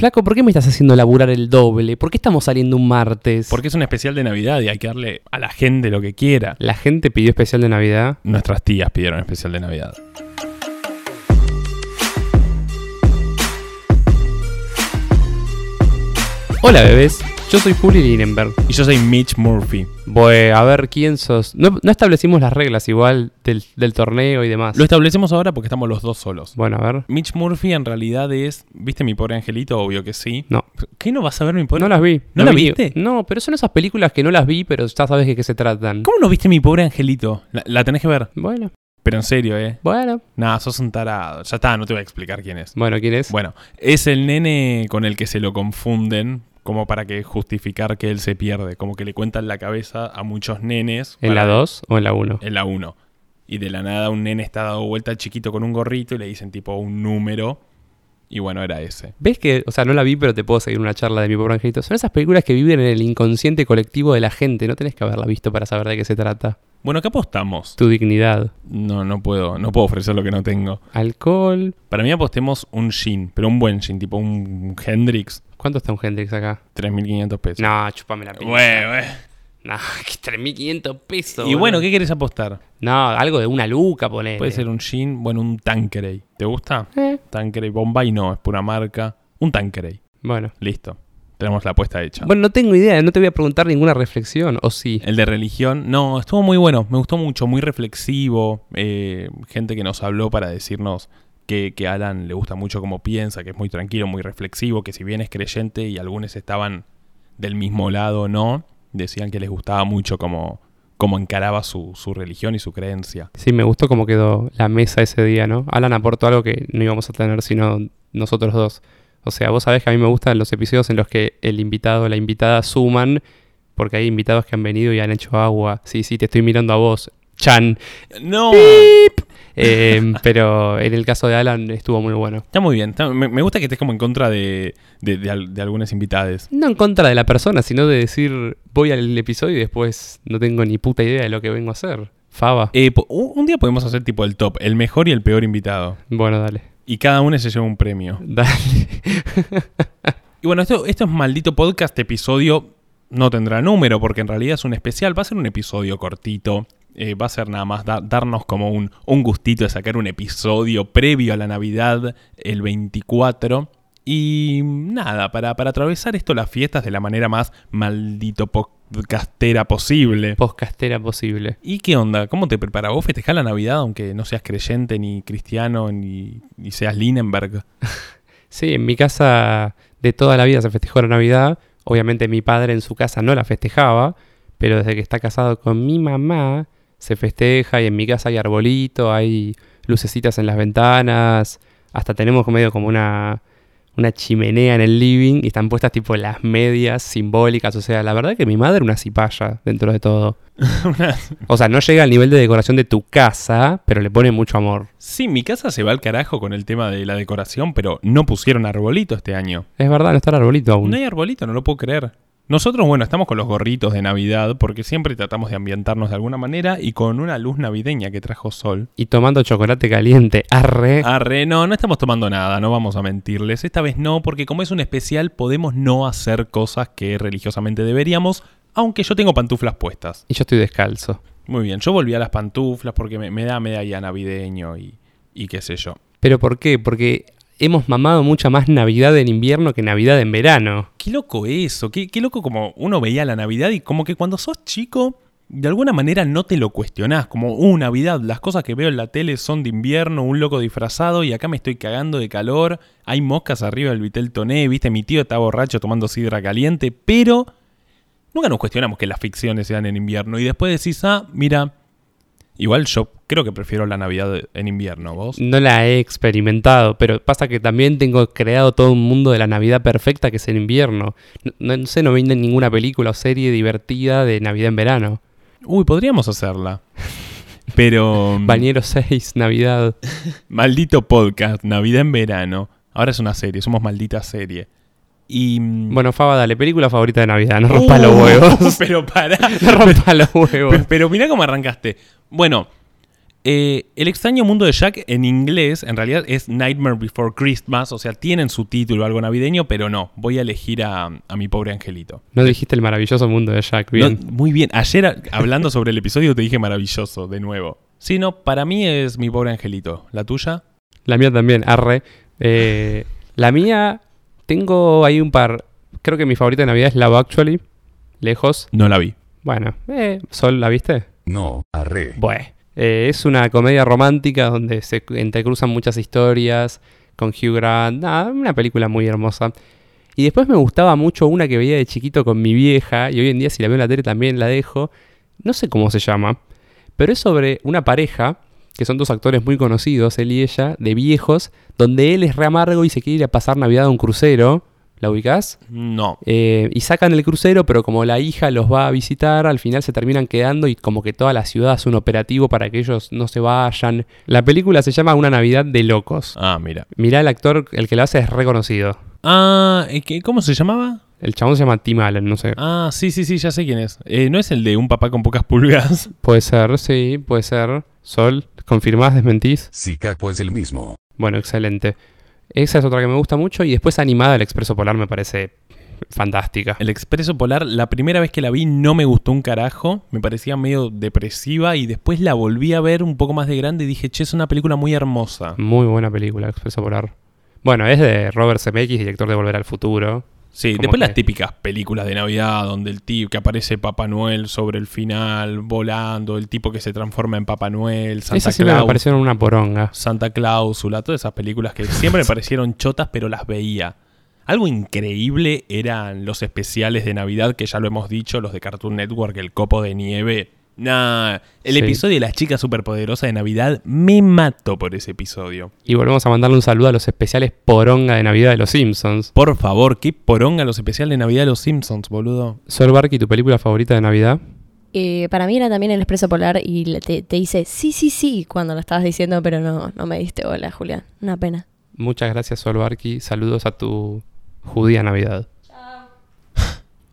Flaco, ¿por qué me estás haciendo laburar el doble? ¿Por qué estamos saliendo un martes? Porque es un especial de Navidad y hay que darle a la gente lo que quiera. La gente pidió especial de Navidad. Nuestras tías pidieron especial de Navidad. Hola, bebés. Yo soy Juli. Y yo soy Mitch Murphy. Voy a ver quién sos. No, no establecimos las reglas igual del, del torneo y demás. Lo establecemos ahora porque estamos los dos solos. Bueno, a ver. Mitch Murphy en realidad es. ¿Viste mi pobre angelito? Obvio que sí. No. ¿Qué no vas a ver mi pobre No las vi. ¿No las la vi. viste? No, pero son esas películas que no las vi, pero ya sabes de qué se tratan. ¿Cómo no viste mi pobre angelito? La, la tenés que ver. Bueno, Pero en serio, ¿eh? bueno. Nada, sos un tarado. Ya está, no te voy a explicar quién es. Bueno, ¿quién es? Bueno, es el nene con el que se lo confunden, como para que justificar que él se pierde. Como que le cuentan la cabeza a muchos nenes. ¿En la para- 2 o en la 1? En la 1. Y de la nada un nene está dado vuelta chiquito con un gorrito y le dicen tipo un número. Y bueno, era ese. ¿Ves que, o sea, no la vi, pero te puedo seguir una charla de mi pobre angelito? Son esas películas que viven en el inconsciente colectivo de la gente. No tenés que haberla visto para saber de qué se trata. Bueno, ¿qué apostamos? Tu dignidad. No, no puedo, no puedo ofrecer lo que no tengo. Alcohol. Para mí apostemos un gin, pero un buen gin, tipo un Hendrix, ¿Cuánto está un Hendrix acá? 3.500 pesos. No, chupame la pinta. Güey, güey. No, que 3.500 pesos. Y bueno. ¿qué querés apostar? No, algo de una luca, ponele. Puede ser un gin, bueno, un Tanqueray. ¿Te gusta? Eh, Tanqueray Bombay no, es pura marca. Un Tanqueray. Bueno. Listo. Tenemos la apuesta hecha. Bueno, no tengo idea. No te voy a preguntar ninguna reflexión. ¿O sí? El de religión, no, estuvo muy bueno, me gustó mucho, muy reflexivo. eh, gente que nos habló para decirnos que, Alan le gusta mucho cómo piensa, que es muy tranquilo, muy reflexivo, que si bien es creyente y algunos estaban del mismo lado o no, decían que les gustaba mucho cómo, cómo encaraba su, su religión y su creencia. Sí, me gustó cómo quedó la mesa ese día, ¿no? Alan aportó algo que no íbamos a tener sino nosotros dos. O sea, vos sabés que a mí me gustan los episodios en los que el invitado o la invitada suman, porque hay invitados que han venido y han hecho agua. Sí, sí, te estoy mirando a vos, Chan. No, Eh, pero en el caso de Alan estuvo muy bueno. está muy bien, está- me, me gusta que estés como en contra de, de, de al- de algunas invitadas. No en contra de la persona, sino de decir voy al episodio y después no tengo ni puta idea de lo que vengo a hacer. Fava. Eh, un un día podemos hacer tipo el top, el mejor y el peor invitado. Bueno, dale. Y cada uno se lleva un premio. Dale. Y bueno, esto, esto es maldito podcast, episodio no tendrá número porque en realidad es un especial, va a ser un episodio cortito, eh, va a ser nada más da- darnos como un, un gustito de sacar un episodio previo a la Navidad, el 24. Y nada, para, para atravesar esto las fiestas de la manera más maldito podcastera posible. Postcastera posible. ¿Y qué onda? ¿Cómo te preparas? ¿Vos festejás la Navidad aunque no seas creyente, ni cristiano, ni, ni seas Linenberg? Sí, en mi casa de toda la vida se festejó la Navidad. Obviamente mi padre en su casa no la festejaba, pero desde que está casado con mi mamá se festeja y en mi casa hay arbolito, hay lucecitas en las ventanas, hasta tenemos medio como una, una chimenea en el living y están puestas tipo las medias simbólicas. O sea, la verdad que mi madre una cipaya dentro de todo. O sea, no llega al nivel de decoración de tu casa, pero le pone mucho amor. Sí, mi casa se va al carajo con el tema de la decoración, pero no pusieron arbolito este año. Es verdad, no está el arbolito aún. No hay arbolito, no lo puedo creer. Nosotros, bueno, estamos con los gorritos de Navidad porque siempre tratamos de ambientarnos de alguna manera y con una luz navideña que trajo sol. Y tomando chocolate caliente. Arre. Arre, no, no estamos tomando nada, no vamos a mentirles. Esta vez no, porque como es un especial podemos no hacer cosas que religiosamente deberíamos, aunque yo tengo pantuflas puestas. Y yo estoy descalzo. Muy bien, yo volví a las pantuflas porque me, me da medalla navideño y, y qué sé yo. ¿Pero por qué? Porque hemos mamado mucha más Navidad en invierno que Navidad en verano. Qué loco eso, qué, loco como uno veía la Navidad y como que cuando sos chico, de alguna manera no te lo cuestionás, como, uh, Navidad, las cosas que veo en la tele son de invierno, un loco disfrazado y acá me estoy cagando de calor, hay moscas arriba del Vitel Toné, viste, mi tío está borracho tomando sidra caliente, pero nunca nos cuestionamos que las ficciones sean en invierno y después decís, ah, mira, igual yo creo que prefiero la Navidad en invierno, vos. No la he experimentado, pero pasa que también tengo creado todo un mundo de la Navidad perfecta que es en invierno. No, no sé, no vi ninguna película o serie divertida de Navidad en verano. Uy, podríamos hacerla. Pero... Bañero 6, Navidad. Maldito podcast, Navidad en verano. Ahora es una serie, somos maldita serie. Y. mm, Bueno, Faba, dale, película favorita de Navidad. No rompa Uh, los huevos. Pero pará. no rompa los huevos. Pero, pero mirá cómo arrancaste. Bueno, Eh, el extraño mundo de Jack en inglés en realidad es Nightmare Before Christmas, o sea, tienen su título algo navideño, pero no, voy a elegir a, a mi pobre angelito. No dijiste el maravilloso mundo de Jack, bien. No, muy bien, ayer hablando sobre el episodio te dije maravilloso, de nuevo. Sí, no, para mí es mi pobre angelito. ¿La tuya? La mía también, arre. Eh, la mía, tengo ahí un par. Creo que mi favorita de Navidad es Love Actually. Lejos. No la vi. Bueno, eh, Sol, ¿la viste? No, arre. Bueno. Eh, es una comedia romántica donde se entrecruzan muchas historias con Hugh Grant. Nada, una película muy hermosa. Y después me gustaba mucho una que veía de chiquito con mi vieja, y hoy en día si la veo en la tele también la dejo. No sé cómo se llama, pero es sobre una pareja, que son dos actores muy conocidos, él y ella, de viejos, donde él es re amargo y se quiere ir a pasar Navidad a un crucero. ¿La ubicás? No. Eh, y sacan el crucero, pero como la hija los va a visitar, al final se terminan quedando y como que toda la ciudad hace un operativo para que ellos no se vayan. La película se llama Una Navidad de Locos. Ah, mira. Mirá, el actor, el que lo hace es reconocido. Ah, ¿eh, qué- ¿cómo se llamaba? El chabón se llama Tim Allen, no sé. Ah, sí, sí, sí, ya sé quién es. Eh, ¿No es el de un papá con pocas pulgas? Puede ser, sí, puede ser. Sol, ¿confirmás, desmentís? Si Capo es el mismo. Bueno, excelente. Esa es otra que me gusta mucho y después animada El Expreso Polar me parece fantástica. El Expreso Polar, la primera vez que la vi no me gustó un carajo, me parecía medio depresiva y después la volví a ver un poco más de grande y dije, che, es una película muy hermosa. Muy buena película, Expreso Polar. Bueno, es de Robert Zemeckis, director de Volver al Futuro. Sí, después que- las típicas películas de Navidad donde el tipo que aparece Papá Noel sobre el final volando, el tipo que se transforma en Papá Noel, Santa Esas siempre me Claus, parecieron una poronga. Santa Cláusula, todas esas películas que siempre me parecieron chotas pero las veía. Algo increíble eran los especiales de Navidad que ya lo hemos dicho, los de Cartoon Network, el copo de nieve. Nah, el Sí. episodio de las chicas superpoderosas de Navidad me mato por ese episodio. Y volvemos a mandarle un saludo a los especiales poronga de Navidad de los Simpsons. Por favor, qué poronga los especiales de Navidad de los Simpsons, boludo. Sol Barky, ¿tu película favorita de Navidad? Eh, para mí era también el Expreso Polar y le- te, te dice sí, sí, sí cuando lo estabas diciendo, pero no, no me diste hola, Julián. Una pena. Muchas gracias, Sol Barky. Saludos a tu judía Navidad.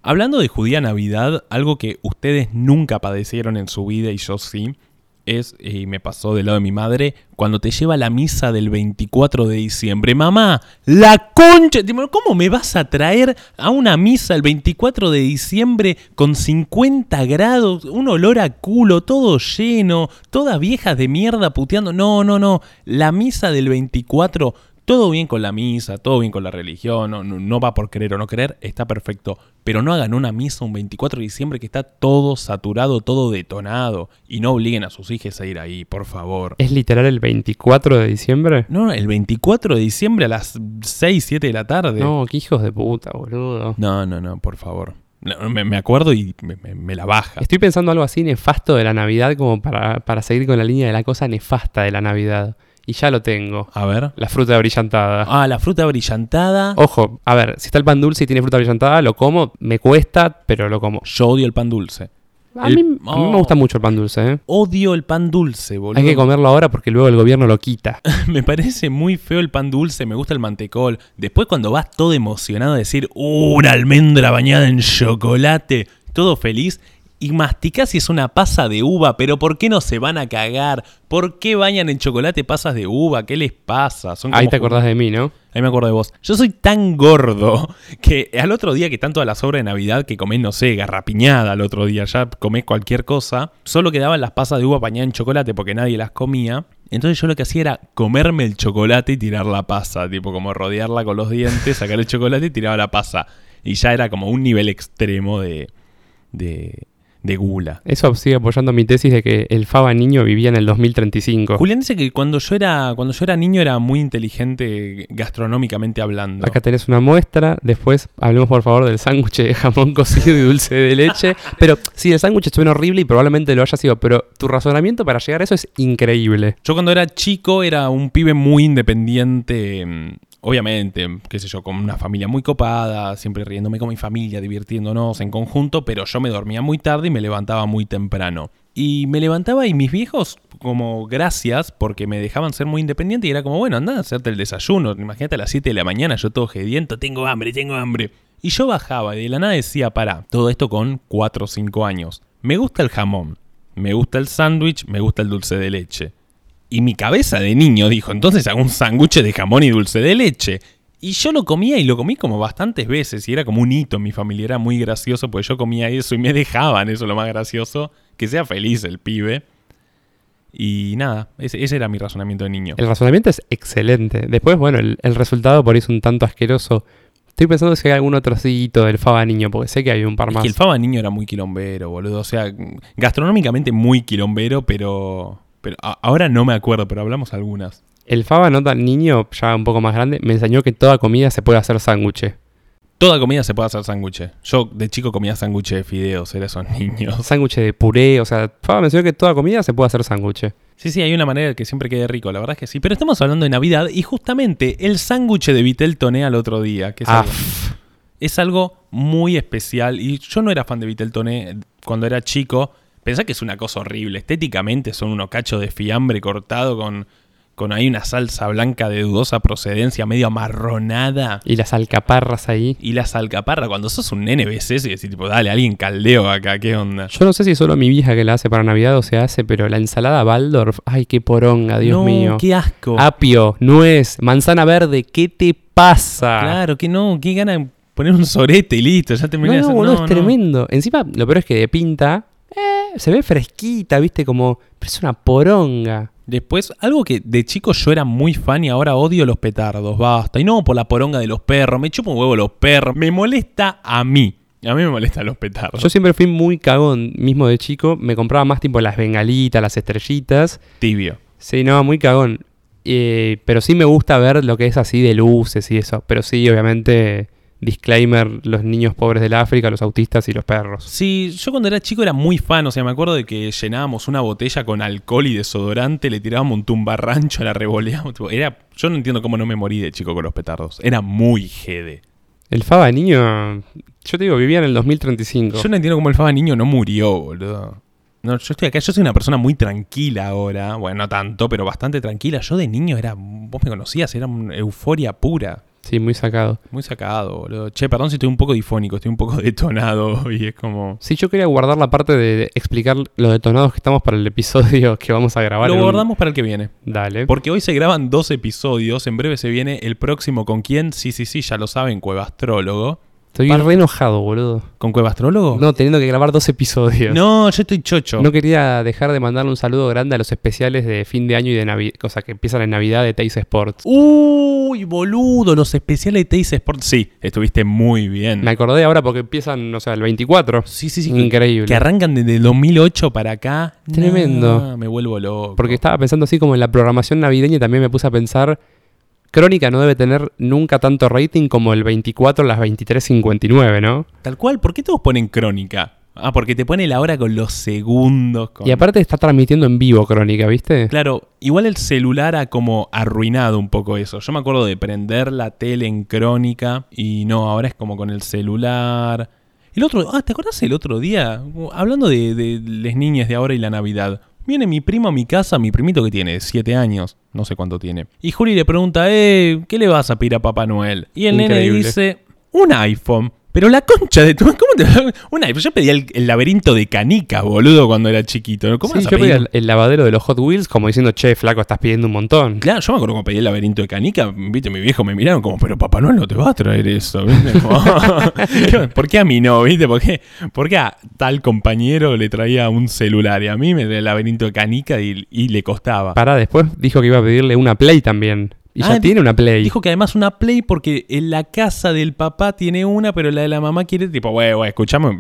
Hablando de judía Navidad, algo que ustedes nunca padecieron en su vida y yo sí, es, y me pasó del lado de mi madre, cuando te lleva la misa del 24 de diciembre. Mamá, la concha, ¿cómo me vas a traer a una misa el 24 de diciembre con 50 grados, un olor a culo, todo lleno, todas viejas de mierda puteando? No, no, no, la misa del 24... Todo bien con la misa, todo bien con la religión, no, no- va por creer o no creer, está perfecto. Pero no hagan una misa un 24 de diciembre que está todo saturado, todo detonado. Y no obliguen a sus hijos a ir ahí, por favor. ¿Es literal el 24 de diciembre? No, no, el 24 de diciembre a las 6, 7 de la tarde. No, qué hijos de puta, boludo. no, no, no, por favor. No, me, me acuerdo y me, me- me la baja. Estoy pensando algo así nefasto de la Navidad como para, para seguir con la línea de la cosa nefasta de la Navidad. Y ya lo tengo. A ver. La fruta brillantada. Ah, la fruta brillantada. Ojo, a ver, si está el pan dulce y tiene fruta brillantada, lo como, me cuesta, pero lo como. Yo odio el pan dulce. A, El- mí, a mí me Oh. gusta mucho el pan dulce, ¿eh? Odio el pan dulce, boludo. Hay que comerlo ahora porque luego el gobierno lo quita. Me parece muy feo el pan dulce, me gusta el mantecol. Después cuando vas todo emocionado a decir, "Uh, una almendra bañada en chocolate, todo feliz, y masticás y es una pasa de uva, pero ¿por qué no se van a cagar? ¿Por qué bañan en chocolate pasas de uva? ¿Qué les pasa? Son Ahí como te acordás de mí, ¿no? Ahí me acuerdo de vos. Yo soy tan gordo que al otro día que están todas las obras de Navidad que comés, no sé, garrapiñada al otro día, ya comés cualquier cosa, solo quedaban las pasas de uva bañadas en chocolate porque nadie las comía. Entonces yo lo que hacía era comerme el chocolate y tirar la pasa, tipo como rodearla con los dientes, sacar el chocolate y tiraba la pasa. Y ya era como un nivel extremo de, de, de gula. Eso sigue apoyando mi tesis de que el Faba niño vivía en el 2035. Julián dice que cuando yo era, cuando yo era niño era muy inteligente gastronómicamente hablando. Acá tenés una muestra. Después hablemos por favor del sándwich de jamón cocido y dulce de leche. Pero sí, el sándwich suena horrible y probablemente lo haya sido. Pero tu razonamiento para llegar a eso es increíble. Yo cuando era chico era un pibe muy independiente, mm, obviamente, qué sé yo, con una familia muy copada, siempre riéndome con mi familia, divirtiéndonos en conjunto, pero yo me dormía muy tarde y me levantaba muy temprano. Y me levantaba y mis viejos, como gracias, porque me dejaban ser muy independiente y era como, bueno, anda a hacerte el desayuno. Imagínate a las 7 de la mañana, yo todo gediento, tengo hambre, tengo hambre. Y yo bajaba y de la nada decía, para, todo esto con 4 o 5 años. Me gusta el jamón, me gusta el sándwich, me gusta el dulce de leche. Y mi cabeza de niño dijo, entonces hago un sándwich de jamón y dulce de leche. Y yo lo comía y lo comí como bastantes veces y era como un hito en mi familia, era muy gracioso porque yo comía eso y me dejaban, eso es lo más gracioso, que sea feliz el pibe. Y nada, ese, ese era mi razonamiento de niño. El razonamiento es excelente. Después, bueno, el, el resultado por ahí es un tanto asqueroso. Estoy pensando si hay algún otro trocito del Faba Niño, porque sé que hay un par Es más. que el Faba niño era muy quilombero, boludo. O sea, gastronómicamente muy quilombero, pero, pero a- ahora no me acuerdo, pero hablamos algunas. El Faba no tan niño, ya un poco más grande, me enseñó que toda comida se puede hacer sándwich. Toda comida se puede hacer sándwiches. Yo de chico comía sándwiches de fideos, era esos niños. Sándwich de puré, o sea, Faba me enseñó que toda comida se puede hacer sándwich. Sí, sí, hay una manera de que siempre quede rico, la verdad es que sí. Pero estamos hablando de Navidad y justamente el sándwich de Vitel toné al otro día, que es, Ah, algo, es algo muy especial. Y yo no era fan de Vitel toné cuando era chico. Pensá que es una cosa horrible. Estéticamente son unos cachos de fiambre cortado con, con ahí una salsa blanca de dudosa procedencia, medio amarronada. y las alcaparras ahí. Y la salcaparra, cuando sos un nene ves eso y decís, tipo, dale, alguien caldeo acá, ¿qué onda? Yo no sé si solo mi vieja que la hace para Navidad o se hace, pero la ensalada Waldorf, ay, qué poronga, Dios no, mío. qué asco. Apio, nuez, manzana verde, ¿qué te pasa? Claro, que no, qué gana de poner un sorete y listo, ya No, terminé de no, hacer- boludo, no, es no. tremendo. Encima, lo peor es que de pinta, eh, se ve fresquita, viste, como. Pero es una poronga. Después, algo que de chico yo era muy fan y ahora odio los petardos, basta. Y no por la poronga de los perros, me chupo un huevo los perros, me molesta a mí. A mí me molestan los petardos. Yo siempre fui muy cagón, mismo de chico. Me compraba más tipo las bengalitas, las estrellitas. tibio. Sí, no, muy cagón. Eh, pero sí me gusta ver lo que es así de luces y eso. Pero sí, obviamente, disclaimer, los niños pobres del África, los autistas y los perros. Sí, yo cuando era chico era muy fan, o sea, me acuerdo de que llenábamos una botella con alcohol y desodorante, le tirábamos un tumbarrancho, la revoleábamos. era, yo no entiendo cómo no me morí de chico con los petardos. Era muy jede. El Faba niño, yo te digo, vivía en el 2035. Yo no entiendo cómo el Faba niño no murió, boludo. No, yo estoy acá, yo soy una persona muy tranquila ahora. Bueno, no tanto, pero bastante tranquila. Yo de niño era, vos me conocías, era una euforia pura. Sí, muy sacado. Muy sacado, boludo. Che, perdón si estoy un poco difónico, estoy un poco detonado y es como... Sí, yo quería guardar la parte de explicar los detonados que estamos para el episodio que vamos a grabar. Lo en guardamos para el que viene. Dale. Porque hoy se graban dos episodios, en breve se viene el próximo con quién, sí, sí, sí, ya lo saben, Cuevastrólogo. Estoy re enojado, boludo. ¿Con Cuevastrólogo? No, teniendo que grabar dos episodios. No, yo estoy chocho. No quería dejar de mandarle un saludo grande a los especiales de fin de año y de Navidad, cosas que empiezan en Navidad de Teis Sports. Uy, boludo, los especiales de Teis Sport. Sí, estuviste muy bien. Me acordé ahora porque empiezan, o sea, el 24. Sí, sí, sí. Increíble. Que arrancan desde el 2008 para acá. Tremendo. No, me vuelvo loco. Porque estaba pensando así como en la programación navideña y también me puse a pensar, Crónica no debe tener nunca tanto rating como el 24 a las 23.59, ¿no? Tal cual, ¿por qué todos ponen crónica? Ah, porque te pone la hora con los segundos. con- Y aparte está transmitiendo en vivo Crónica, ¿viste? Claro, igual el celular ha como arruinado un poco eso. Yo me acuerdo de prender la tele en crónica y no, ahora es como con el celular. El otro, ah, ¿te acordás el otro día? Hablando de, de las niñas de ahora y la Navidad. Viene mi primo a mi casa, mi primito que tiene 7 años, no sé cuánto tiene. Y Juli le pregunta, eh, ¿qué le vas a pedir a Papá Noel? Y el nene dice, un iPhone. Pero la concha de tu... ¿Cómo te Un iPhone. Yo pedía el, el laberinto de canica, boludo, cuando era chiquito. ¿Cómo Sí, yo pedir pedí el, el lavadero de los Hot Wheels como diciendo, che, flaco, estás pidiendo un montón. Claro, yo me acuerdo cuando pedí el laberinto de canica, viste, mi viejo me miraron como, pero Papá Noel no te va a traer eso, ¿viste? Como, ¿Por qué a mí no, viste? ¿Por qué, por qué a tal compañero le traía un celular y a mí me traía el laberinto de canica y, y le costaba? Pará, después dijo que iba a pedirle una Play también. Y Ah, ya di- tiene una Play. Dijo que además una Play porque en la casa del papá tiene una, pero la de la mamá quiere, tipo, güey, güey, escuchame,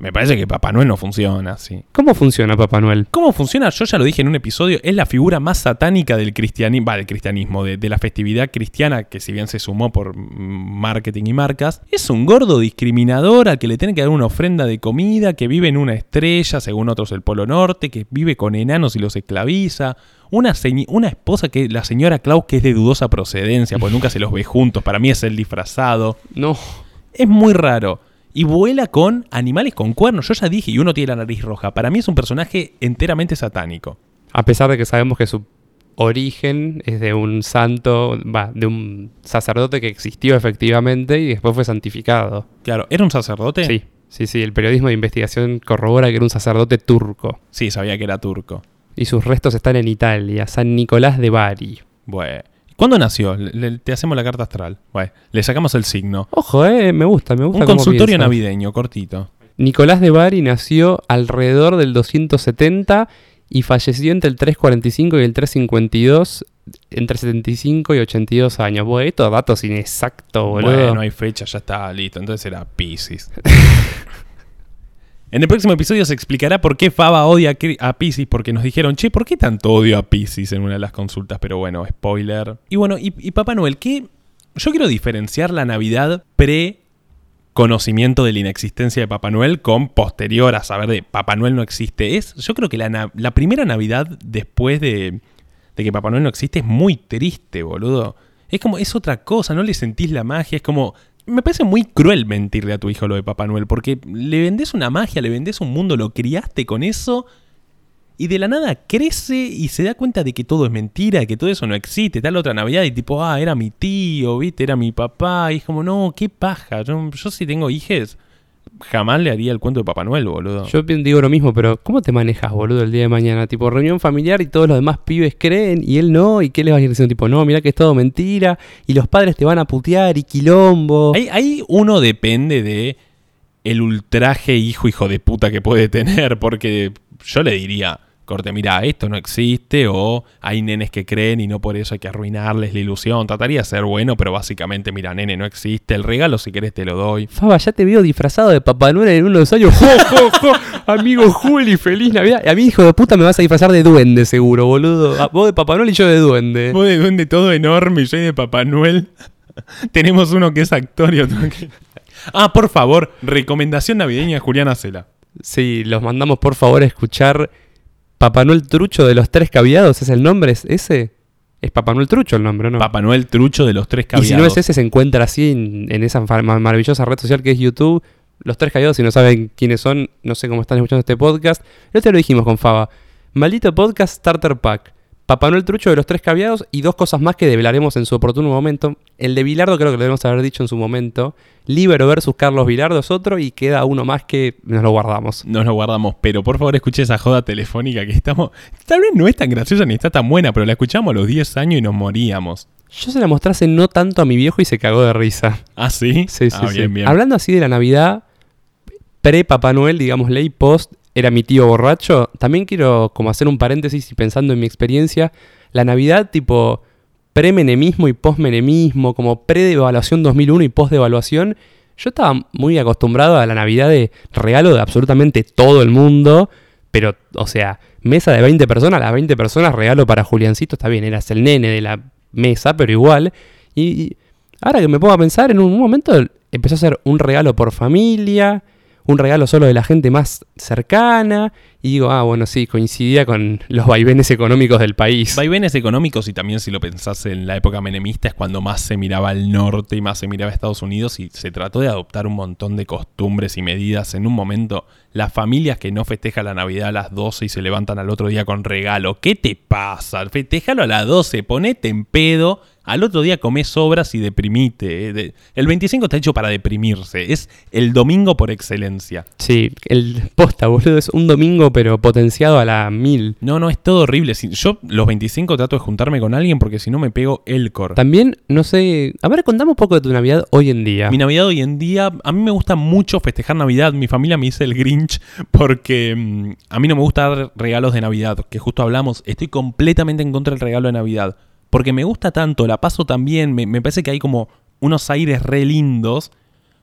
me- parece que Papá Noel no funciona así. ¿Cómo funciona Papá Noel? ¿Cómo funciona? Yo ya lo dije en un episodio, es la figura más satánica del cristianismo, va, del cristianismo, de, de la festividad cristiana, que si bien se sumó por marketing y marcas, es un gordo discriminador al que le tienen que dar una ofrenda de comida, que vive en una estrella, según otros el Polo Norte, que vive con enanos y los esclaviza. Una, una esposa que la señora Klaus que es de dudosa procedencia, porque nunca se los ve juntos, para mí es el disfrazado. No. Es muy raro. Y vuela con animales con cuernos. Yo ya dije, y uno tiene la nariz roja. Para mí es un personaje enteramente satánico. A pesar de que sabemos que su origen es de un santo, va, de un sacerdote que existió efectivamente y después fue santificado. Claro, ¿era un sacerdote? Sí, sí, sí. El periodismo de investigación corrobora que era un sacerdote turco. Sí, sabía que era turco. Y sus restos están en Italia, San Nicolás de Bari. Bueno. ¿Cuándo nació? Le- le- te hacemos la carta astral. Bueno, le sacamos el signo. Ojo, eh, me gusta, me gusta. Un consultorio piensas. navideño, cortito. Nicolás de Bari nació alrededor del 270 y falleció entre el 345 y el 352, entre 75 y 82 años. Bueno, estos datos inexactos, boludo. Bueno, hay fecha, ya está, listo. Entonces era Pisces. en el próximo episodio se explicará por qué Faba odia a Pisces, porque nos dijeron, che, ¿por qué tanto odio a Pisces en una de las consultas? Pero bueno, spoiler. Y bueno, y, Papá Noel, ¿qué? Yo quiero diferenciar la Navidad pre conocimiento de la inexistencia de Papá Noel con posterior a saber de Papá Noel no existe. Es, yo creo que la, la primera Navidad después de, de que Papá Noel no existe es muy triste, boludo. Es como, es otra cosa, no le sentís la magia, es como... Me parece muy cruel mentirle a tu hijo lo de Papá Noel, porque le vendés una magia, le vendés un mundo, lo criaste con eso, y de la nada crece y se da cuenta de que todo es mentira, que todo eso no existe. Tal otra Navidad y tipo, ah, era mi tío, viste, era mi papá. Y es como, no, qué paja. Yo, yo si tengo hijes, jamás le haría el cuento de Papá Noel, boludo. Yo digo lo mismo, pero ¿cómo te manejas, boludo, el día de mañana? Tipo, reunión familiar y todos los demás pibes creen y él no. ¿Y qué le vas a ir diciendo? Tipo, no, mira que es todo mentira y los padres te van a putear y quilombo. Ahí, ahí uno depende de el ultraje hijo hijo de puta que puede tener, porque yo le diría, corte, mira, esto no existe, o hay nenes que creen y no por eso hay que arruinarles la ilusión. Trataría de ser bueno, pero básicamente, mira, nene, no existe. El regalo, si querés, te lo doy. Faba, ya te veo disfrazado de Papá Noel en unos años. ¡Jo, jo, jo! Amigo Juli, feliz Navidad. A mí, hijo de puta, me vas a disfrazar de duende, seguro, boludo. A- Vos de Papá Noel y yo de duende. Vos de duende todo enorme y yo de Papá Noel. Tenemos uno que es actor y otro que... Ah, por favor, recomendación navideña de Juliana Cela. Sí, los mandamos por favor a escuchar Papá Noel Trucho de los Tres Caviados. ¿Es el nombre? ¿Es ese? Es Papá Noel Trucho el nombre, ¿no? Papá Noel trucho de los tres y caviados. si no es ese, se encuentra así en, en esa maravillosa red social que es YouTube. Los Tres Caviados, si no saben quiénes son, no sé cómo están escuchando este podcast. Ya te lo dijimos con Faba. Maldito podcast Starter Pack. Papá Noel Trucho de los Tres Caviados y dos cosas más que develaremos en su oportuno momento. El de Bilardo creo que lo debemos haber dicho en su momento. Libero versus Carlos Bilardo es otro y queda uno más que nos lo guardamos. Nos lo guardamos, pero por favor escuche esa joda telefónica que estamos... Tal vez no es tan graciosa ni está tan buena, pero la escuchamos a los 10 años y nos moríamos. Yo se la mostrase no tanto a mi viejo y se cagó de risa. ¿Ah, sí? Sí, sí, ah, sí. bien, bien. Hablando así de la Navidad, pre-Papá Noel, digámosle, y post, era mi tío borracho. También quiero como hacer un paréntesis y pensando en mi experiencia. La Navidad tipo pre-menemismo y post-menemismo, como pre-devaluación 2001 y post-devaluación. Yo estaba muy acostumbrado a la Navidad de regalo de absolutamente todo el mundo. Pero, o sea, mesa de 20 personas, las 20 personas regalo para Juliancito, está bien, eras el nene de la mesa, pero igual. Y, y ahora que me pongo a pensar, en un momento empezó a ser un regalo por familia, un regalo solo de la gente más cercana. Y digo, ah, bueno, sí, coincidía con los vaivenes económicos del país. Vaivenes económicos y también si lo pensás en la época menemista es cuando más se miraba al norte y más se miraba a Estados Unidos y se trató de adoptar un montón de costumbres y medidas. En un momento, las familias que no festejan la Navidad a las 12 y se levantan al otro día con regalo. ¿Qué te pasa? Festejalo a las 12, ponete en pedo. Al otro día comés sobras y deprimite. eh. El 25 está hecho para deprimirse. Es el domingo por excelencia. Sí, el posta, boludo, es un domingo, pero potenciado a la mil. No, no, es todo horrible. Yo los 25 trato de juntarme con alguien porque si no me pego el cor. También, no sé, a ver, contame un poco de tu Navidad hoy en día. Mi Navidad hoy en día, a mí me gusta mucho festejar Navidad. Mi familia me dice el Grinch porque mm, a mí no me gusta dar regalos de Navidad, que justo hablamos. Estoy completamente en contra del regalo de Navidad. Porque me gusta tanto, la paso tan bien, me, parece que hay como unos aires re lindos.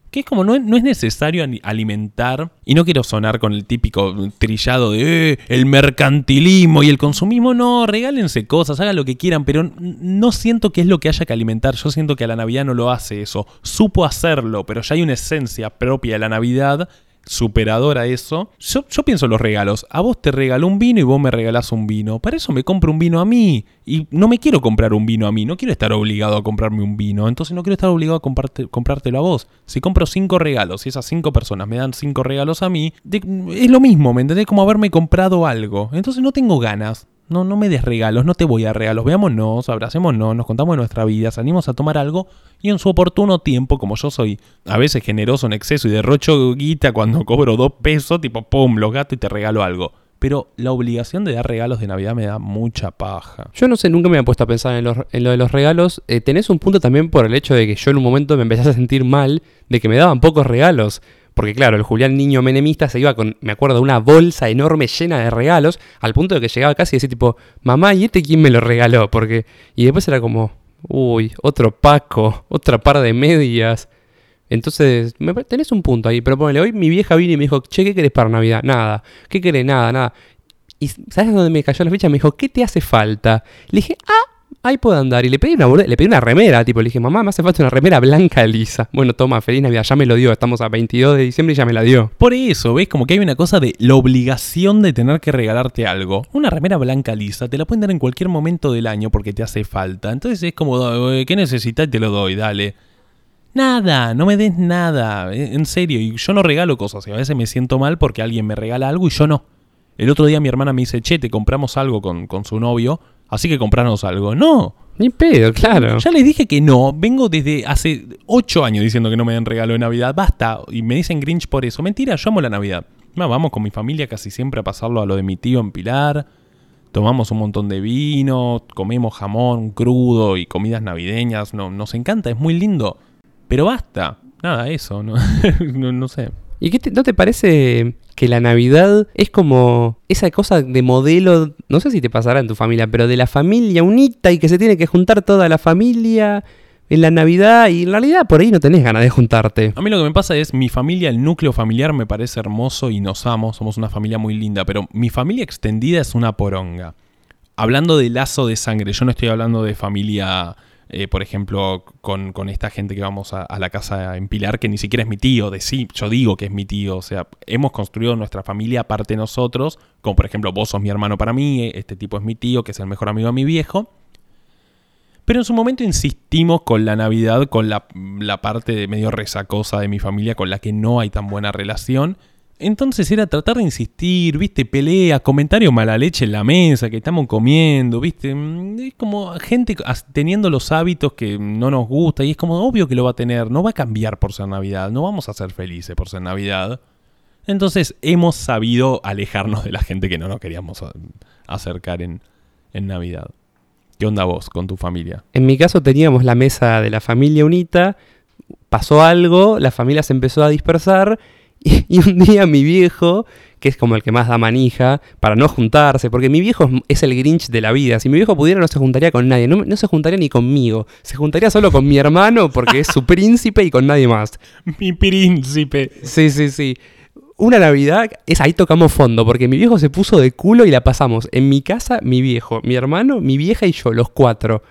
Que es como, no es, no es necesario alimentar, y no quiero sonar con el típico trillado de "Eh, el mercantilismo y el consumismo, no, regálense cosas, hagan lo que quieran, pero no siento que es lo que haya que alimentar, yo siento que a la Navidad no lo hace eso, supo hacerlo, pero ya hay una esencia propia de la Navidad superadora a eso. Yo, yo pienso en los regalos. A vos te regaló un vino y vos me regalás un vino. Para eso me compro un vino a mí. Y no me quiero comprar un vino a mí. No quiero estar obligado a comprarme un vino. Entonces no quiero estar obligado a comprártelo a vos. Si compro cinco regalos y esas cinco personas me dan cinco regalos a mí, es lo mismo, ¿me entendés? Como haberme comprado algo. Entonces no tengo ganas. No, no me des regalos, no te voy a regalos. Veámonos, abracémonos, nos contamos nuestra vida, salimos a tomar algo y en su oportuno tiempo, como yo soy a veces generoso en exceso y derrocho guita cuando cobro dos pesos, tipo pum, los gato y te regalo algo. Pero la obligación de dar regalos de Navidad me da mucha paja. Yo no sé, nunca me había puesto a pensar en, los- lo de los regalos. Eh, tenés un punto también por el hecho de que yo en un momento me empecé a sentir mal de que me daban pocos regalos. Porque claro, el Julián niño menemista se iba con, me acuerdo, una bolsa enorme llena de regalos, al punto de que llegaba casi a decir tipo, mamá, ¿y este quién me lo regaló? Porque, y después era como, uy, otro Paco, otra par de medias. Entonces, me, tenés un punto ahí, pero ponele, hoy mi vieja vino y me dijo, che, ¿qué querés para Navidad? Nada. ¿Qué querés? Nada, nada. Y ¿sabes dónde me cayó la fecha? Me dijo, ¿qué te hace falta? Le dije, ah, ahí puedo andar. Y le pedí una, le pedí una remera, tipo, le dije, mamá, me hace falta una remera blanca lisa. Bueno, toma, feliz Navidad, ya me lo dio. Estamos a 22 de diciembre y ya me la dio. Por eso, ¿ves? Como que hay una cosa de la obligación de tener que regalarte algo. Una remera blanca lisa te la pueden dar en cualquier momento del año porque te hace falta. Entonces es como, "Eh, ¿qué necesitas? Te lo doy, dale. Nada, no me des nada. eh, En serio, y yo no regalo cosas. Y a veces me siento mal porque alguien me regala algo y yo no. El otro día mi hermana me dice, che, te compramos algo con, con su novio, así que compranos algo. No, Ni pedo, claro. ya les dije que no. Vengo desde hace ocho años diciendo que no me den regalo de Navidad. Basta. Y me dicen Grinch por eso. Mentira, yo amo la Navidad. No, vamos con mi familia casi siempre a pasarlo a lo de mi tío en Pilar. Tomamos un montón de vino, comemos jamón crudo y comidas navideñas. No, nos encanta, es muy lindo. Pero basta. Nada, eso. No, no, no sé. ¿Y qué te- no te parece que la Navidad es como esa cosa de modelo, no sé si te pasará en tu familia, pero de la familia unita y que se tiene que juntar toda la familia en la Navidad y en realidad por ahí no tenés ganas de juntarte? A mí lo que me pasa es mi familia, el núcleo familiar me parece hermoso y nos amo, somos una familia muy linda, pero mi familia extendida es una poronga. Hablando de lazo de sangre, yo no estoy hablando de familia, eh, por ejemplo, con, con esta gente que vamos a, la casa en Pilar, que ni siquiera es mi tío, de sí, yo digo que es mi tío, o sea, hemos construido nuestra familia aparte de nosotros, como por ejemplo vos sos mi hermano para mí, eh, este tipo es mi tío, que es el mejor amigo de mi viejo. Pero en su momento insistimos con la Navidad, con la, la parte de medio resacosa de mi familia con la que no hay tan buena relación. Entonces era tratar de insistir, viste, pelea, comentario mala leche en la mesa, que estamos comiendo, viste. Mm, Es como gente teniendo los hábitos que no nos gusta y es como obvio que lo va a tener, no va a cambiar por ser Navidad, no vamos a ser felices por ser Navidad. Entonces hemos sabido alejarnos de la gente que no nos queríamos a- acercar en, en Navidad. ¿Qué onda vos con tu familia? En mi caso teníamos la mesa de la familia unita, pasó algo, la familia se empezó a dispersar y, y un día mi viejo, que es como el que más da manija, para no juntarse, porque mi viejo es- es el Grinch de la vida, si mi viejo pudiera no se juntaría con nadie, no, no se juntaría ni conmigo, se juntaría solo con mi hermano porque es su príncipe y con nadie más. Mi príncipe. Sí, sí, sí. Una Navidad, es ahí tocamos fondo, porque mi viejo se puso de culo y la pasamos. En mi casa, mi viejo, mi hermano, mi vieja y yo, los cuatro.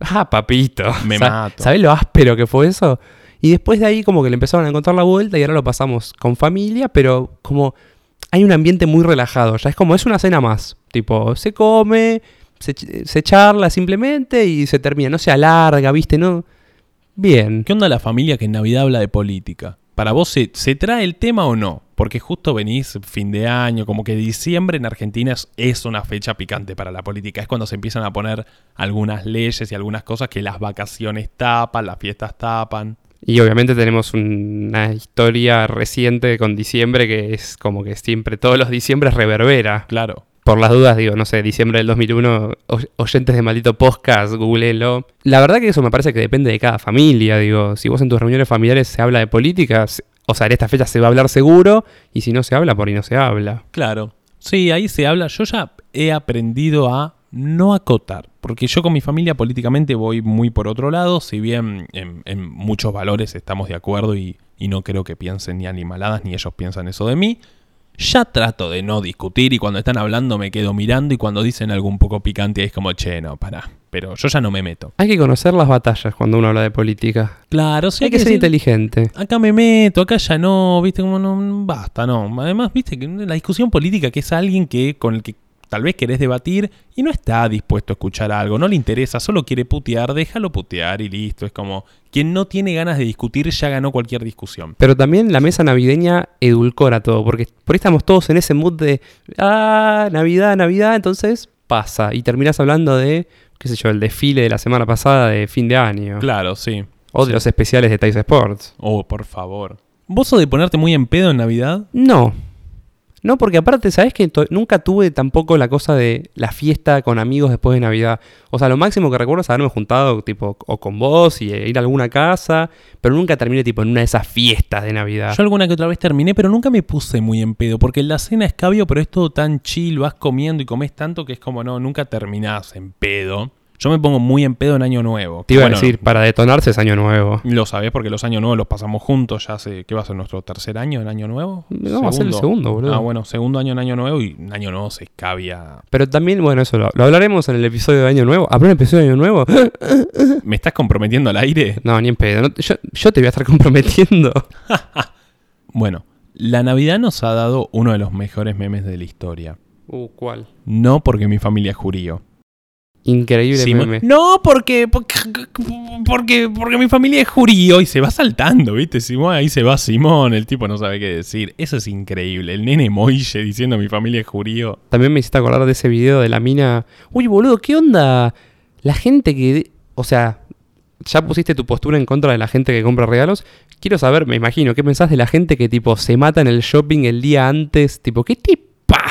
Ah, papito. Me Sa- mato. ¿Sabés lo áspero que fue eso? Y después de ahí como que le empezaron a encontrar la vuelta y ahora lo pasamos con familia, pero como hay un ambiente muy relajado. Ya es como, es una cena más. Tipo, se come, se, ch- se charla simplemente y se termina. No se alarga, ¿viste? No. Bien. ¿Qué onda la familia que en Navidad habla de política? ¿Para vos se, se trae el tema o no? Porque justo venís fin de año, como que diciembre en Argentina es una fecha picante para la política. Es cuando se empiezan a poner algunas leyes y algunas cosas que las vacaciones tapan, las fiestas tapan. Y obviamente tenemos una historia reciente con diciembre que es como que siempre, todos los diciembres reverbera. Claro. Por las dudas, digo, no sé, diciembre del 2001, oy- oyentes de maldito podcast, googlelo. La verdad que eso me parece que depende de cada familia, digo, si vos en tus reuniones familiares se habla de política, o sea, en esta fecha se va a hablar seguro, y si no se habla, por ahí no se habla. Claro. Sí, ahí se habla. Yo ya he aprendido a no acotar. Porque yo con mi familia políticamente voy muy por otro lado. Si bien en, en muchos valores estamos de acuerdo y, y no creo que piensen ni animaladas ni ellos piensan eso de mí. Ya trato de no discutir y cuando están hablando me quedo mirando y cuando dicen algo un poco picante es como, che, no, pará. Pero yo ya no me meto. Hay que conocer las batallas cuando uno habla de política. Claro, sí. hay que ser decir- inteligente. acá me meto, acá ya no, viste, como no, basta, no. Además, viste, que la discusión política que es alguien que con el que tal vez querés debatir y no está dispuesto a escuchar algo, no le interesa, solo quiere putear, déjalo putear y listo. Es como, quien no tiene ganas de discutir ya ganó cualquier discusión. Pero también la mesa navideña edulcora todo, porque por ahí estamos todos en ese mood de, ah, Navidad, Navidad, entonces pasa. Y terminás hablando de, qué sé yo, el desfile de la semana pasada de fin de año. Claro, sí. O de los especiales de Tais Sports. Oh, por favor. ¿Vos sos de ponerte muy en pedo en Navidad? No. No, porque aparte, ¿sabes que nunca tuve tampoco la cosa de la fiesta con amigos después de Navidad? O sea, lo máximo que recuerdo es haberme juntado, tipo, o con vos y eh, ir a alguna casa, pero nunca terminé, tipo, en una de esas fiestas de Navidad. Yo alguna que otra vez terminé, pero nunca me puse muy en pedo, porque la cena es cabio, pero es todo tan chill, vas comiendo y comes tanto que es como, no, nunca terminás en pedo. Yo me pongo muy en pedo en Año Nuevo. Te iba Bueno, a decir, para detonarse es año nuevo. Lo sabés porque los años nuevos los pasamos juntos, ya hace, ¿qué va a ser nuestro tercer año en Año Nuevo? No, va a ser el segundo, boludo. Ah, bueno, segundo año en Año Nuevo y en Año Nuevo se escabia. Pero también, bueno, eso lo, lo hablaremos en el episodio de Año Nuevo. ¿Habrá un episodio de Año Nuevo? ¿Me estás comprometiendo al aire? No, ni en pedo. No- yo, yo te voy a estar comprometiendo. Bueno, la Navidad nos ha dado uno de los mejores memes de la historia. Uh, ¿cuál? No porque mi familia es jurío. Increíble Sí, meme. No, porque, porque, porque, porque mi familia es jurío y se va saltando, ¿viste? Simón, ahí se va Simón, el tipo no sabe qué decir. Eso es increíble. El nene Moille diciendo mi familia es jurío. También me hiciste acordar de ese video de la mina. Uy, boludo, ¿qué onda? La gente que. O sea, ya pusiste tu postura en contra de la gente que compra regalos. Quiero saber, me imagino, ¿qué pensás de la gente que, tipo, se mata en el shopping el día antes? Tipo, ¿qué te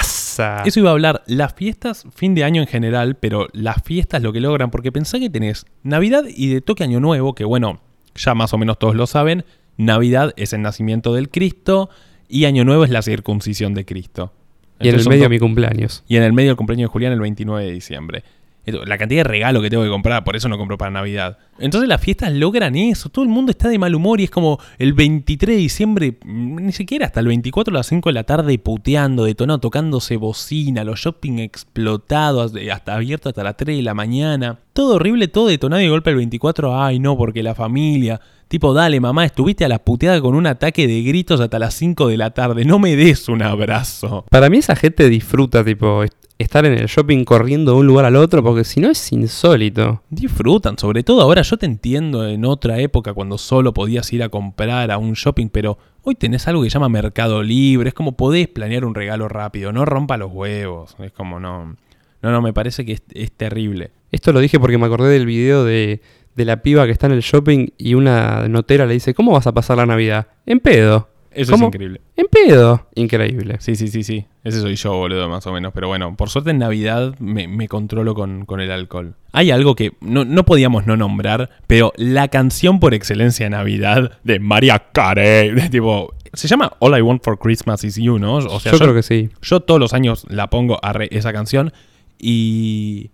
pasa? Eso iba a hablar, las fiestas, fin de año en general, pero las fiestas lo que logran, porque pensá que tenés Navidad y de toque Año Nuevo, que bueno, ya más o menos todos lo saben, Navidad es el nacimiento del Cristo y Año Nuevo es la circuncisión de Cristo. y en el medio dos- mi cumpleaños. Y en el medio el cumpleaños de Julián el 29 de diciembre. La cantidad de regalo que tengo que comprar, por eso no compro para Navidad. Entonces las fiestas logran eso, todo el mundo está de mal humor y es como el 23 de diciembre, mm, ni siquiera hasta el 24 a las 5 de la tarde puteando, detonado, tocándose bocina, los shopping explotados, de- hasta abierto hasta las 3 de la mañana. Todo horrible, todo detonado y de golpe el 24, ay no, porque la familia... Tipo, dale mamá, estuviste a la puteada con un ataque de gritos hasta las 5 de la tarde, no me des un abrazo. Para mí esa gente disfruta, tipo, estar en el shopping corriendo de un lugar al otro, porque si no es insólito. Disfrutan, sobre todo ahora yo te entiendo en otra época cuando solo podías ir a comprar a un shopping, pero hoy tenés algo que se llama Mercado Libre, es como podés planear un regalo rápido, no rompa los huevos, es como no, no, no, me parece que es, es terrible. Esto lo dije porque me acordé del video de, de la piba que está en el shopping y una notera le dice, ¿cómo vas a pasar la Navidad? En pedo. Eso ¿Cómo? es increíble. En pedo. Increíble. Sí, sí, sí, sí, ese soy yo, boludo, más o menos, pero bueno, por suerte en Navidad me, me controlo con, con el alcohol. Hay algo que no, no podíamos no nombrar, pero la canción por excelencia de Navidad de María Carey, de tipo... Se llama All I Want for Christmas Is You, ¿no? O sea, yo, creo que sí. Yo todos los años la pongo a re- esa canción y...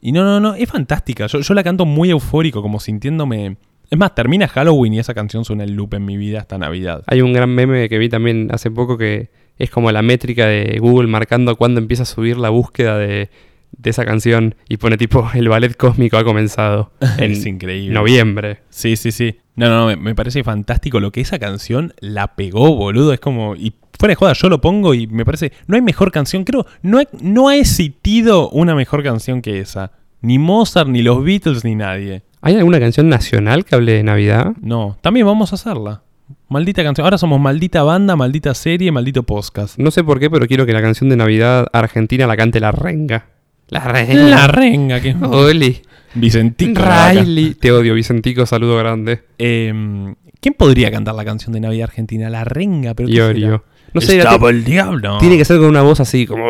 Y no, no, no, es fantástica. Yo, yo la canto muy eufórico, como sintiéndome... Es más, termina Halloween y esa canción suena el loop en mi vida hasta Navidad. Hay un gran meme que vi también hace poco que es como la métrica de Google marcando cuándo empieza a subir la búsqueda de, de esa canción y pone tipo el ballet cósmico ha comenzado en es increíble. noviembre. Sí, sí, sí. No, no, no, me, me parece fantástico lo que esa canción la pegó, boludo. Es como... Y fuera de joda, yo lo pongo y me parece... No hay mejor canción, creo... No, hay- no ha existido una mejor canción que esa. Ni Mozart, ni los Beatles, ni nadie. ¿Hay alguna canción nacional que hable de Navidad? No, también vamos a hacerla. Maldita canción. Ahora somos maldita banda, maldita serie, maldito podcast. No sé por qué, pero quiero que la canción de Navidad argentina la cante la renga. La renga. La renga, que Oli. Vicentico. Riley. Te odio, Vicentico. Saludo grande. Em, ¿Quién podría cantar la canción de Navidad Argentina? La renga, pero. Iorio. No sé, Estaba el diablo. Tiene que ser con una voz así como...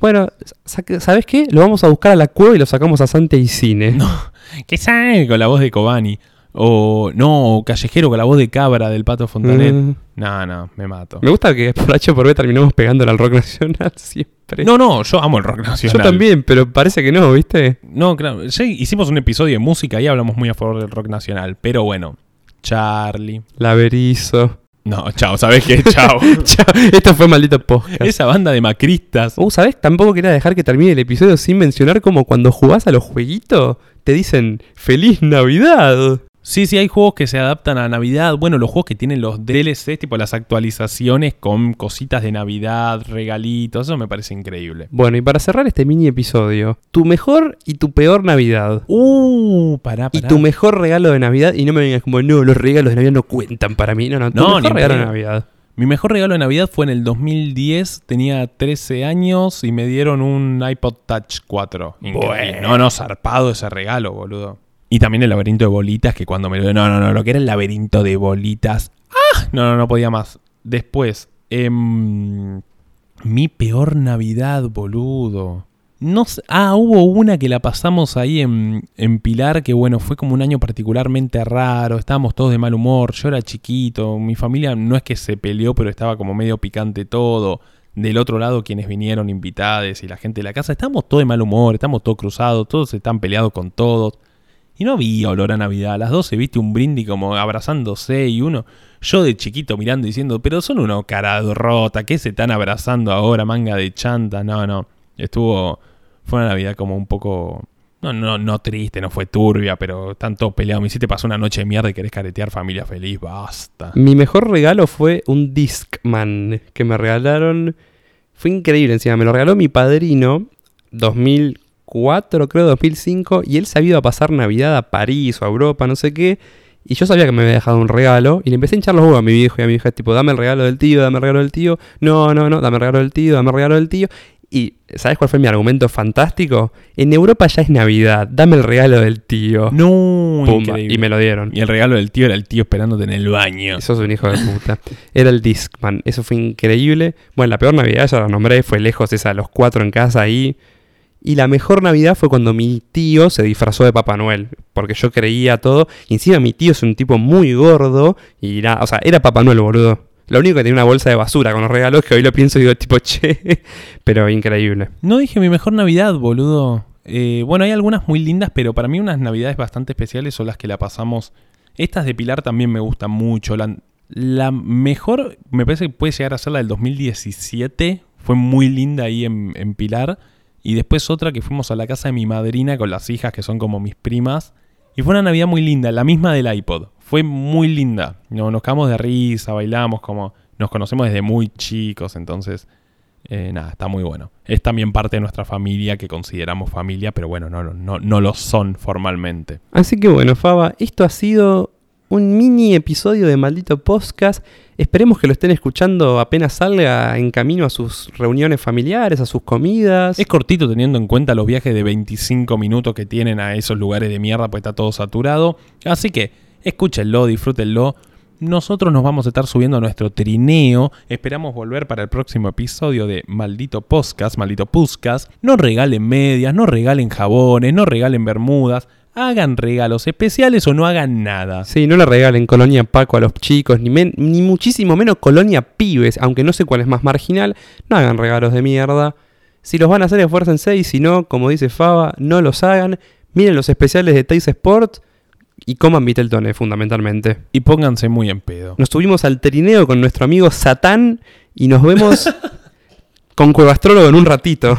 Bueno, sa- ¿sabes qué? Lo vamos a buscar a la cueva y lo sacamos a Santa y Cine. ¿Qué sabe? Con la voz de Cobani. O no, Callejero con la voz de Cabra del Pato Fontanet. Mm. No, no, me mato. Me gusta que por H por B terminamos pegándole al rock nacional siempre. No, no, yo amo el rock Yo nacional. también, pero parece que no, ¿viste? No, claro. Ya hicimos un episodio de música y hablamos muy a favor del rock nacional. Pero bueno, Charlie. La Berizo. No, chao, ¿sabes qué? Chao. Chao, Esto fue maldito podcast. Esa banda de macristas. Uh, ¿sabes? Tampoco quería dejar que termine el episodio sin mencionar como cuando jugás a los jueguitos te dicen ¡Feliz Navidad! Sí, sí, hay juegos que se adaptan a Navidad. Bueno, los juegos que tienen los DLCs, tipo las actualizaciones con cositas de Navidad, regalitos, eso me parece increíble. Bueno, y para cerrar este mini episodio, tu mejor y tu peor Navidad. Uh, pará, Y pará. tu mejor regalo de Navidad, y no me vengas como, no, los regalos de Navidad no cuentan para mí. No, no, tu No, mejor regalo de. Navidad. Mi mejor regalo de Navidad fue en el 2010, tenía 13 años y me dieron un iPod Touch 4. Increíble. Bueno. No, no, zarpado ese regalo, boludo. Y también el laberinto de bolitas, que cuando me lo... No, no, no, lo que era el laberinto de bolitas. ¡Ah! No, no, no podía más. Después, em, Mi peor Navidad, boludo. Ah, hubo una que la pasamos ahí en, en Pilar, que bueno, fue como un año particularmente raro, estábamos todos de mal humor, yo era chiquito, mi familia no es que se peleó, pero estaba como medio picante todo. Del otro lado, quienes vinieron invitados y la gente de la casa, estábamos todos de mal humor, estamos todos cruzados, todos están peleados con todos. Y no había olor a Navidad. A las 12 viste un brindis como abrazándose y uno, yo de chiquito mirando diciendo, pero son uno cara rota, ¿qué se están abrazando ahora, manga de chanta? No, no. Estuvo, fue una Navidad como un poco, no, no, no triste, no fue turbia, pero están todos peleados. Me hiciste pasar una noche de mierda y querés caretear familia feliz, basta. Mi mejor regalo fue un Discman que me regalaron. Fue increíble encima. Me lo regaló mi padrino 2004, creo, 2005. Y él se había ido a pasar Navidad a París o a Europa, no sé qué. Y yo sabía que me había dejado un regalo. Y le empecé a hinchar los huevos a mi viejo y a mi hija. Tipo, dame el regalo del tío, dame el regalo del tío. No, no, no, dame el regalo del tío, dame el regalo del tío. Y ¿sabes cuál fue mi argumento fantástico? En Europa ya es Navidad, dame el regalo del tío. No, Pumba, y me lo dieron. Y el regalo del tío era el tío esperándote en el baño. Eso es un hijo de puta. Era el Discman. Eso fue increíble. Bueno, la peor Navidad, ya la nombré, fue lejos esa, los cuatro en casa ahí. Y la mejor Navidad fue cuando mi tío se disfrazó de Papá Noel. Porque yo creía todo. Y encima mi tío es un tipo muy gordo. Y o sea, era Papá Noel, boludo. Lo único que tenía una bolsa de basura con los regalos que hoy lo pienso y digo tipo, che. Pero increíble. No dije mi mejor Navidad, boludo. Eh, bueno, hay algunas muy lindas, pero para mí unas Navidades bastante especiales son las que la pasamos. Estas de Pilar también me gustan mucho. La, mejor, me parece que puede llegar a ser la del 2017. Fue muy linda ahí en Pilar. Y después otra que fuimos a la casa de mi madrina con las hijas que son como mis primas. Y fue una Navidad muy linda, la misma del iPod. Fue muy linda. No, nos cagamos de risa, bailamos como... Nos conocemos desde muy chicos, entonces... eh, nada, está muy bueno. Es también parte de nuestra familia que consideramos familia, pero bueno, no, no, no, no lo son formalmente. Así que bueno, Faba, esto ha sido un mini episodio de Maldito Podcast. Esperemos que lo estén escuchando apenas salga en camino a sus reuniones familiares, a sus comidas. Es cortito teniendo en cuenta los viajes de 25 minutos que tienen a esos lugares de mierda, pues está todo saturado. Así que escúchenlo, disfrútenlo. Nosotros nos vamos a estar subiendo a nuestro trineo. Esperamos volver para el próximo episodio de Maldito Podcast, Maldito Puscas. No regalen medias, no regalen jabones, no regalen bermudas. Hagan regalos especiales o no hagan nada. Sí, no le regalen colonia Paco a los chicos, ni, men- ni muchísimo menos colonia pibes, aunque no sé cuál es más marginal. No hagan regalos de mierda. Si los van a hacer, esfuércense y si no, como dice Faba, no los hagan. Miren los especiales de Taste Sport y coman Viteltoné, fundamentalmente. Y pónganse muy en pedo. Nos subimos al trineo con nuestro amigo Satán y nos vemos con Cuevastrólogo en un ratito.